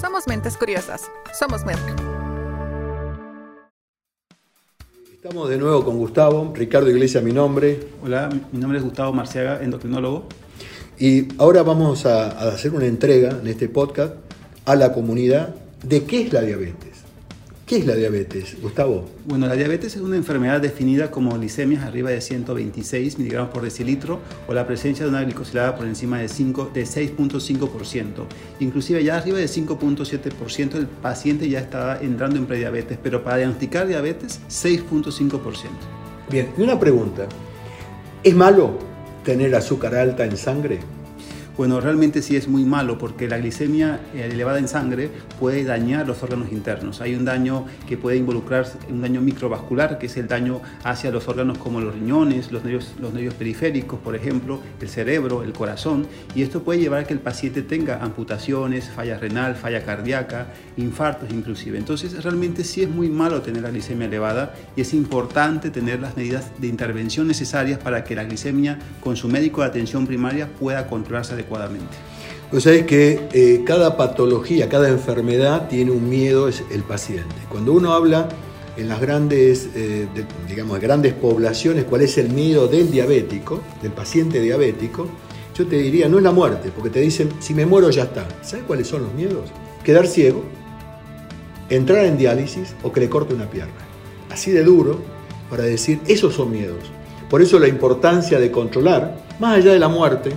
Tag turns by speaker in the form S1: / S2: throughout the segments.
S1: Somos mentes curiosas. Somos Merck.
S2: Estamos de nuevo con Gustavo, Ricardo Iglesias mi nombre.
S3: Hola, mi nombre es Gustavo Marciaga, endocrinólogo.
S2: Y ahora vamos a, a hacer una entrega en este podcast a la comunidad de qué es la diabetes. ¿Qué es la diabetes, Gustavo?
S3: Bueno, la diabetes es una enfermedad definida como glicemias arriba de 126 miligramos por decilitro o la presencia de una glicosilada por encima de, 5, de 6.5%. Inclusive ya arriba de 5.7% el paciente ya está entrando en prediabetes, pero para diagnosticar diabetes 6.5%.
S2: Bien, y una pregunta. ¿Es malo tener azúcar alta en sangre?
S3: Bueno, realmente sí es muy malo porque la glicemia eh, elevada en sangre puede dañar los órganos internos. Hay un daño que puede involucrar un daño microvascular, que es el daño hacia los órganos como los riñones, los nervios, los nervios periféricos, por ejemplo, el cerebro, el corazón, y esto puede llevar a que el paciente tenga amputaciones, falla renal, falla cardíaca, infartos inclusive. Entonces, realmente sí es muy malo tener la glicemia elevada y es importante tener las medidas de intervención necesarias para que la glicemia con su médico de atención primaria pueda controlarse adecuadamente adecuadamente.
S2: Pues sabés que eh, cada patología, cada enfermedad tiene un miedo, es el paciente. Cuando uno habla en las grandes, eh, digamos, grandes poblaciones, cuál es el miedo del diabético, del paciente diabético, yo te diría, no es la muerte, porque te dicen, si me muero ya está. ¿Sabes cuáles son los miedos? Quedar ciego, entrar en diálisis o que le corte una pierna. Así de duro para decir, esos son miedos. Por eso la importancia de controlar, más allá de la muerte,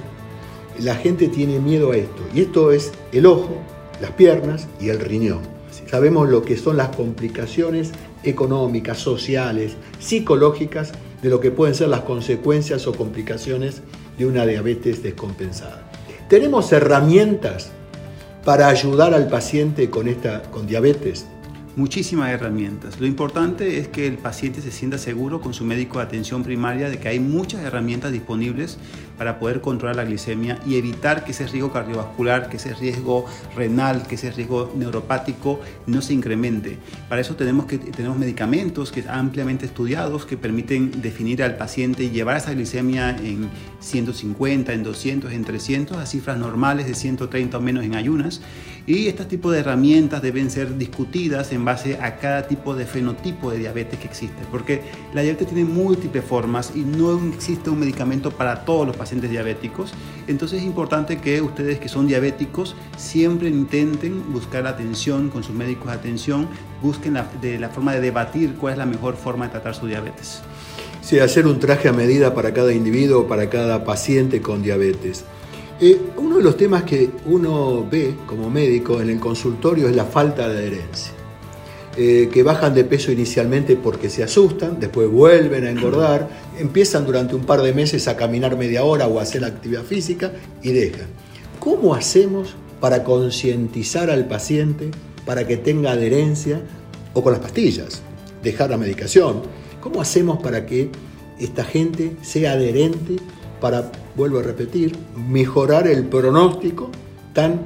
S2: la gente tiene miedo a esto. Y esto es el ojo, las piernas y el riñón. Sabemos lo que son las complicaciones económicas, sociales, psicológicas de lo que pueden ser las consecuencias o complicaciones de una diabetes descompensada. Tenemos herramientas para ayudar al paciente con, esta, con diabetes
S3: muchísimas herramientas. Lo importante es que el paciente se sienta seguro con su médico de atención primaria de que hay muchas herramientas disponibles para poder controlar la glicemia y evitar que ese riesgo cardiovascular, que ese riesgo renal, que ese riesgo neuropático no se incremente. Para eso tenemos, que, tenemos medicamentos que ampliamente estudiados que permiten definir al paciente y llevar esa glicemia en 150, en 200, en 300, a cifras normales de 130 o menos en ayunas. Y este tipo de herramientas deben ser discutidas en base a cada tipo de fenotipo de diabetes que existe, porque la diabetes tiene múltiples formas y no existe un medicamento para todos los pacientes diabéticos. Entonces es importante que ustedes que son diabéticos siempre intenten buscar atención con sus médicos de atención, busquen la, de la forma de debatir cuál es la mejor forma de tratar su diabetes.
S2: Sí, hacer un traje a medida para cada individuo, para cada paciente con diabetes. Eh, uno de los temas que uno ve como médico en el consultorio es la falta de adherencia. Eh, que bajan de peso inicialmente porque se asustan, después vuelven a engordar, empiezan durante un par de meses a caminar media hora o a hacer actividad física y dejan. ¿Cómo hacemos para concientizar al paciente para que tenga adherencia o con las pastillas, dejar la medicación? ¿Cómo hacemos para que esta gente sea adherente para, vuelvo a repetir, mejorar el pronóstico tan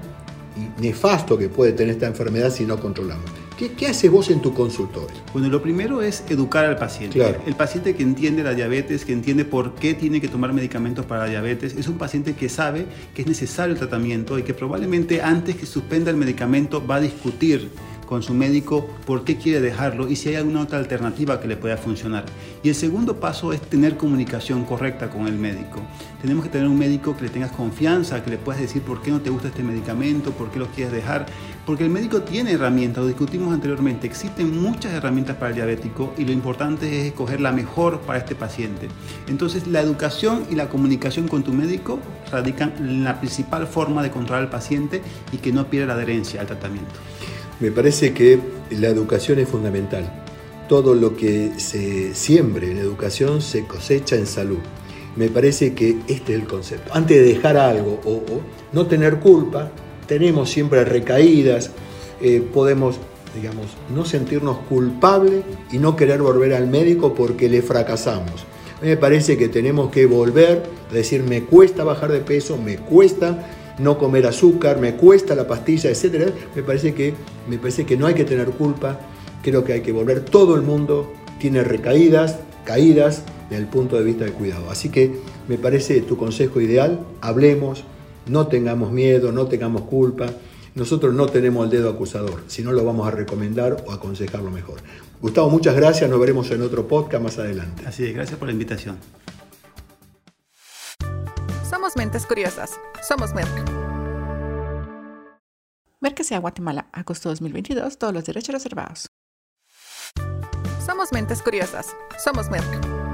S2: nefasto que puede tener esta enfermedad si no controlamos? ¿Qué, ¿Qué, haces vos en tu consultorio?
S3: Bueno, lo primero es educar al paciente.
S2: Claro.
S3: El paciente que entiende la diabetes, que entiende por qué tiene que tomar medicamentos para la diabetes, es un paciente que sabe que es necesario el tratamiento y que probablemente antes que suspenda el medicamento va a discutir con su médico por qué quiere dejarlo y si hay alguna otra alternativa que le pueda funcionar. Y el segundo paso es tener comunicación correcta con el médico. Tenemos que tener un médico que le tengas confianza, que le puedas decir por qué no te gusta este medicamento, por qué lo quieres dejar, porque el médico tiene herramientas, lo discutimos anteriormente, existen muchas herramientas para el diabético y lo importante es escoger la mejor para este paciente. Entonces la educación y la comunicación con tu médico radican en la principal forma de controlar al paciente y que no pierda la adherencia al tratamiento.
S2: Me parece que la educación es fundamental. Todo lo que se siembre en educación se cosecha en salud. Me parece que este es el concepto. Antes de dejar algo o, no tener culpa, tenemos siempre recaídas, eh, podemos, digamos, no sentirnos culpables y no querer volver al médico porque le fracasamos. A mí me parece que tenemos que volver a decir, me cuesta bajar de peso, me cuesta no comer azúcar, me cuesta la pastilla, etc. Me parece que, me parece que no hay que tener culpa, creo que hay que volver. Todo el mundo tiene recaídas, caídas, desde el punto de vista del cuidado. Así que me parece tu consejo ideal, hablemos, no tengamos miedo, no tengamos culpa, nosotros no tenemos el dedo acusador, sino lo vamos a recomendar o aconsejarlo mejor. Gustavo, muchas gracias, nos veremos en otro podcast más adelante.
S3: Así es, gracias por la invitación.
S1: Somos mentes curiosas. Somos Merck.
S4: Merck sea Guatemala, agosto 2022, todos los derechos reservados.
S1: Somos mentes curiosas. Somos Merck.